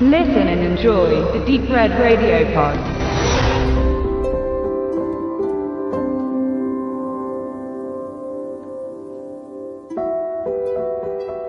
Listen and enjoy the Deep Red Radio Pod.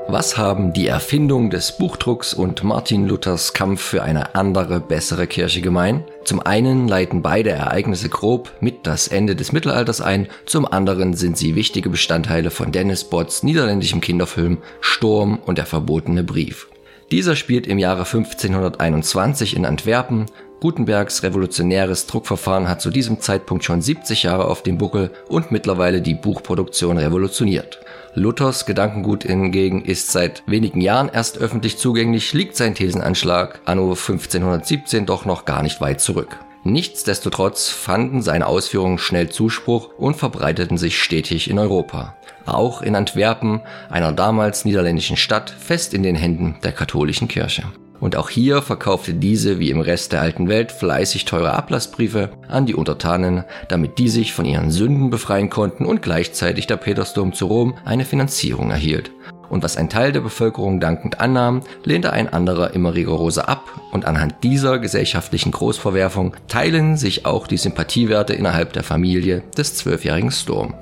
Was haben die Erfindung des Buchdrucks und Martin Luthers Kampf für eine andere, bessere Kirche gemein? Zum einen leiten beide Ereignisse grob mit das Ende des Mittelalters ein, zum anderen sind sie wichtige Bestandteile von Dennis Botts niederländischem Kinderfilm Sturm und der verbotene Brief. Dieser spielt im Jahre 1521 in Antwerpen. Gutenbergs revolutionäres Druckverfahren hat zu diesem Zeitpunkt schon 70 Jahre auf dem Buckel und mittlerweile die Buchproduktion revolutioniert. Luthers Gedankengut hingegen ist seit wenigen Jahren erst öffentlich zugänglich, liegt sein Thesenanschlag anno 1517 doch noch gar nicht weit zurück. Nichtsdestotrotz fanden seine Ausführungen schnell Zuspruch und verbreiteten sich stetig in Europa. Auch in Antwerpen, einer damals niederländischen Stadt, fest in den Händen der katholischen Kirche. Und auch hier verkaufte diese wie im Rest der alten Welt fleißig teure Ablassbriefe an die Untertanen, damit die sich von ihren Sünden befreien konnten und gleichzeitig der Petersdom zu Rom eine Finanzierung erhielt. Und was ein Teil der Bevölkerung dankend annahm, lehnte ein anderer immer rigoroser ab und anhand dieser gesellschaftlichen Großverwerfung teilen sich auch die Sympathiewerte innerhalb der Familie des zwölfjährigen Storm.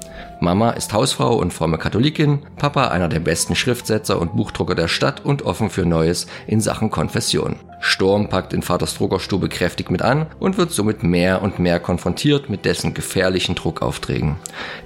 Mama ist Hausfrau und fromme Katholikin, Papa einer der besten Schriftsetzer und Buchdrucker der Stadt und offen für Neues in Sachen Konfession. Sturm packt in Vaters Druckerstube kräftig mit an und wird somit mehr und mehr konfrontiert mit dessen gefährlichen Druckaufträgen.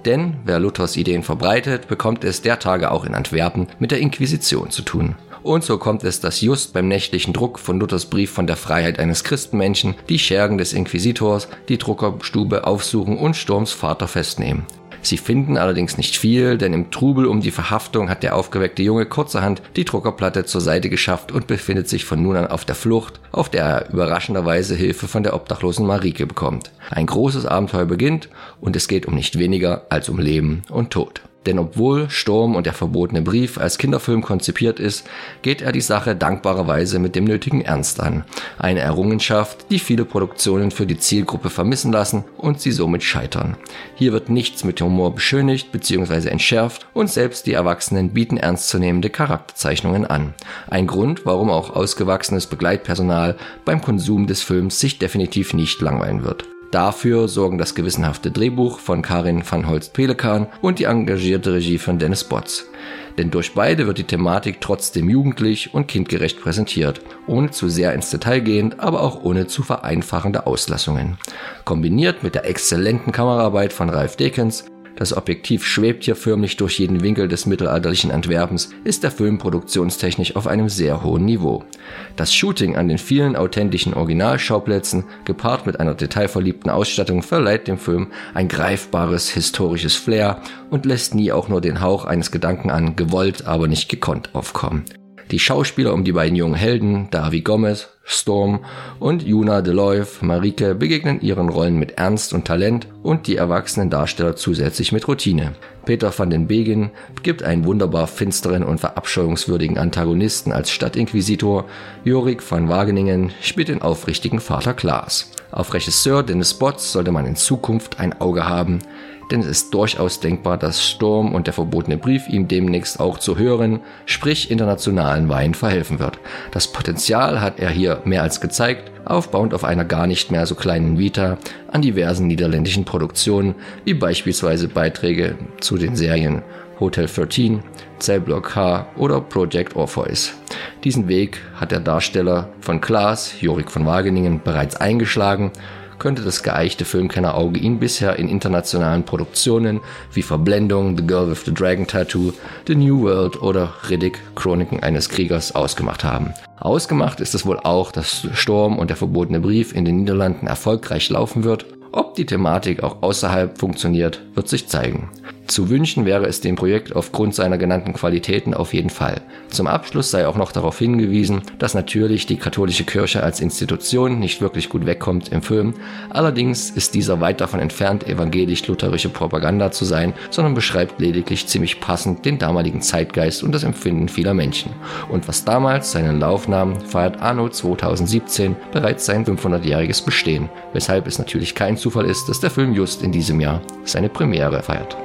Denn wer Luthers Ideen verbreitet, bekommt es der Tage auch in Antwerpen mit der Inquisition zu tun. Und so kommt es, dass just beim nächtlichen Druck von Luthers Brief von der Freiheit eines Christenmenschen die Schergen des Inquisitors die Druckerstube aufsuchen und Sturms Vater festnehmen. Sie finden allerdings nicht viel, denn im Trubel um die Verhaftung hat der aufgeweckte Junge kurzerhand die Druckerplatte zur Seite geschafft und befindet sich von nun an auf der Flucht, auf der er überraschenderweise Hilfe von der obdachlosen Marike bekommt. Ein großes Abenteuer beginnt und es geht um nicht weniger als um Leben und Tod. Denn obwohl Sturm und der verbotene Brief als Kinderfilm konzipiert ist, geht er die Sache dankbarerweise mit dem nötigen Ernst an. Eine Errungenschaft, die viele Produktionen für die Zielgruppe vermissen lassen und sie somit scheitern. Hier wird nichts mit Humor beschönigt bzw. entschärft und selbst die Erwachsenen bieten ernstzunehmende Charakterzeichnungen an. Ein Grund, warum auch ausgewachsenes Begleitpersonal beim Konsum des Films sich definitiv nicht langweilen wird. Dafür sorgen das gewissenhafte Drehbuch von Karin van Holst-Pelikan und die engagierte Regie von Dennis Botts. Denn durch beide wird die Thematik trotzdem jugendlich und kindgerecht präsentiert, ohne zu sehr ins Detail gehend, aber auch ohne zu vereinfachende Auslassungen. Kombiniert mit der exzellenten Kameraarbeit von Ralph Dekens das Objektiv schwebt hier förmlich durch jeden Winkel des mittelalterlichen Antwerpens, ist der Film produktionstechnisch auf einem sehr hohen Niveau. Das Shooting an den vielen authentischen Originalschauplätzen, gepaart mit einer detailverliebten Ausstattung, verleiht dem Film ein greifbares historisches Flair und lässt nie auch nur den Hauch eines Gedanken an gewollt, aber nicht gekonnt aufkommen. Die Schauspieler um die beiden jungen Helden, Davi Gomez, Storm und Juna Deloiv, Marike, begegnen ihren Rollen mit Ernst und Talent und die erwachsenen Darsteller zusätzlich mit Routine. Peter van den Begen gibt einen wunderbar finsteren und verabscheuungswürdigen Antagonisten als Stadtinquisitor. Jorik van Wageningen spielt den aufrichtigen Vater Klaas. Auf Regisseur Dennis Botts sollte man in Zukunft ein Auge haben, denn es ist durchaus denkbar, dass Sturm und der verbotene Brief ihm demnächst auch zu hören, sprich internationalen Wein verhelfen wird. Das Potenzial hat er hier mehr als gezeigt, aufbauend auf einer gar nicht mehr so kleinen Vita an diversen niederländischen Produktionen, wie beispielsweise Beiträge zu den Serien Hotel 13, Cellblock H oder Project Orpheus. Diesen Weg hat der Darsteller von Klaas, Jorik von Wageningen, bereits eingeschlagen könnte das geeichte Filmkennerauge ihn bisher in internationalen Produktionen wie Verblendung, The Girl with the Dragon Tattoo, The New World oder Riddick, Chroniken eines Kriegers ausgemacht haben. Ausgemacht ist es wohl auch, dass Sturm und der verbotene Brief in den Niederlanden erfolgreich laufen wird. Ob die Thematik auch außerhalb funktioniert, wird sich zeigen. Zu wünschen wäre es dem Projekt aufgrund seiner genannten Qualitäten auf jeden Fall. Zum Abschluss sei auch noch darauf hingewiesen, dass natürlich die katholische Kirche als Institution nicht wirklich gut wegkommt im Film. Allerdings ist dieser weit davon entfernt, evangelisch-lutherische Propaganda zu sein, sondern beschreibt lediglich ziemlich passend den damaligen Zeitgeist und das Empfinden vieler Menschen. Und was damals seinen Lauf nahm, feiert Anno 2017 bereits sein 500-jähriges Bestehen, weshalb es natürlich kein Zufall ist, dass der Film just in diesem Jahr seine Premiere feiert.